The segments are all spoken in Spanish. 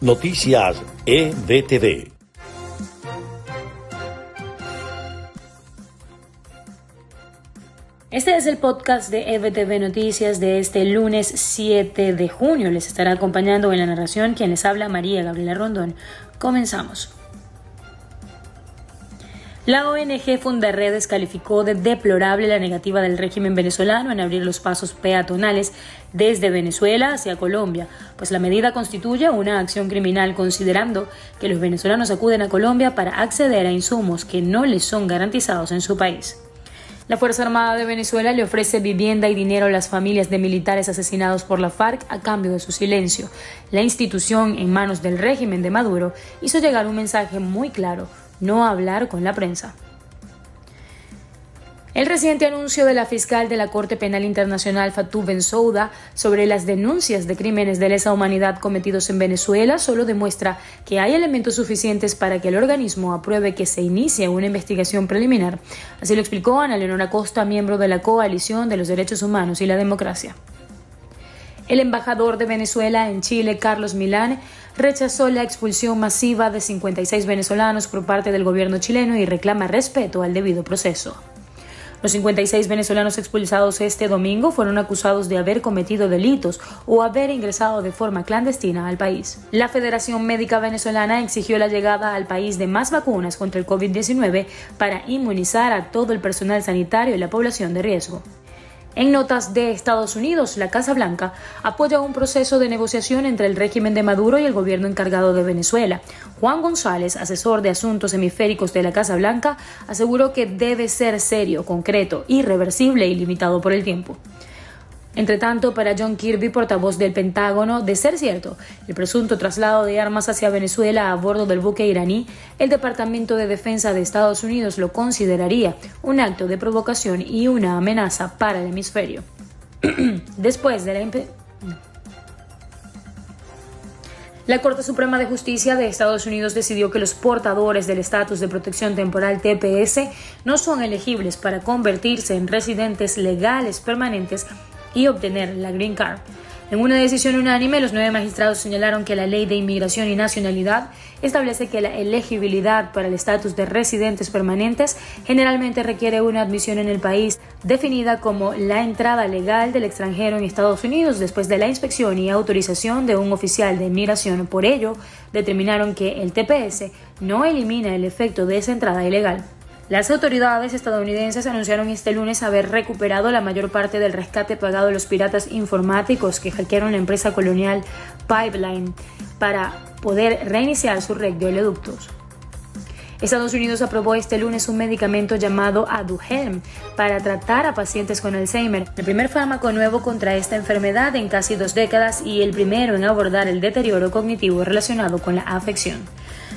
Noticias EBTV. Este es el podcast de EBTV Noticias de este lunes 7 de junio. Les estará acompañando en la narración quien les habla María Gabriela Rondón. Comenzamos. La ONG Fundarredes calificó de deplorable la negativa del régimen venezolano en abrir los pasos peatonales desde Venezuela hacia Colombia, pues la medida constituye una acción criminal considerando que los venezolanos acuden a Colombia para acceder a insumos que no les son garantizados en su país. La Fuerza Armada de Venezuela le ofrece vivienda y dinero a las familias de militares asesinados por la FARC a cambio de su silencio. La institución, en manos del régimen de Maduro, hizo llegar un mensaje muy claro no hablar con la prensa. El reciente anuncio de la fiscal de la Corte Penal Internacional Fatou Bensouda sobre las denuncias de crímenes de lesa humanidad cometidos en Venezuela solo demuestra que hay elementos suficientes para que el organismo apruebe que se inicie una investigación preliminar. Así lo explicó Ana Leonora Costa, miembro de la Coalición de los Derechos Humanos y la Democracia. El embajador de Venezuela en Chile, Carlos Milán, rechazó la expulsión masiva de 56 venezolanos por parte del gobierno chileno y reclama respeto al debido proceso. Los 56 venezolanos expulsados este domingo fueron acusados de haber cometido delitos o haber ingresado de forma clandestina al país. La Federación Médica Venezolana exigió la llegada al país de más vacunas contra el COVID-19 para inmunizar a todo el personal sanitario y la población de riesgo. En notas de Estados Unidos, la Casa Blanca apoya un proceso de negociación entre el régimen de Maduro y el gobierno encargado de Venezuela. Juan González, asesor de asuntos hemisféricos de la Casa Blanca, aseguró que debe ser serio, concreto, irreversible y limitado por el tiempo. Entre tanto, para John Kirby, portavoz del Pentágono, de ser cierto el presunto traslado de armas hacia Venezuela a bordo del buque iraní, el Departamento de Defensa de Estados Unidos lo consideraría un acto de provocación y una amenaza para el hemisferio. Después de la La Corte Suprema de Justicia de Estados Unidos decidió que los portadores del estatus de protección temporal TPS no son elegibles para convertirse en residentes legales permanentes y obtener la Green Card. En una decisión unánime, los nueve magistrados señalaron que la Ley de Inmigración y Nacionalidad establece que la elegibilidad para el estatus de residentes permanentes generalmente requiere una admisión en el país definida como la entrada legal del extranjero en Estados Unidos después de la inspección y autorización de un oficial de inmigración. Por ello, determinaron que el TPS no elimina el efecto de esa entrada ilegal. Las autoridades estadounidenses anunciaron este lunes haber recuperado la mayor parte del rescate pagado a los piratas informáticos que hackearon la empresa colonial Pipeline para poder reiniciar su red de oleoductos. Estados Unidos aprobó este lunes un medicamento llamado Aduhelm para tratar a pacientes con Alzheimer, el primer fármaco nuevo contra esta enfermedad en casi dos décadas y el primero en abordar el deterioro cognitivo relacionado con la afección.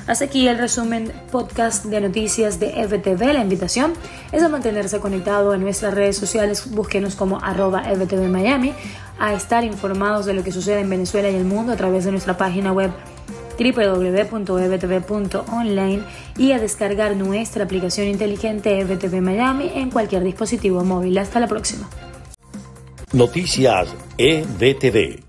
Hasta aquí el resumen podcast de noticias de FTV. La invitación es a mantenerse conectado en nuestras redes sociales. Búsquenos como arroba FTV Miami, a estar informados de lo que sucede en Venezuela y el mundo a través de nuestra página web www.ebtv.online y a descargar nuestra aplicación inteligente EBTV Miami en cualquier dispositivo móvil. Hasta la próxima. Noticias EBTV.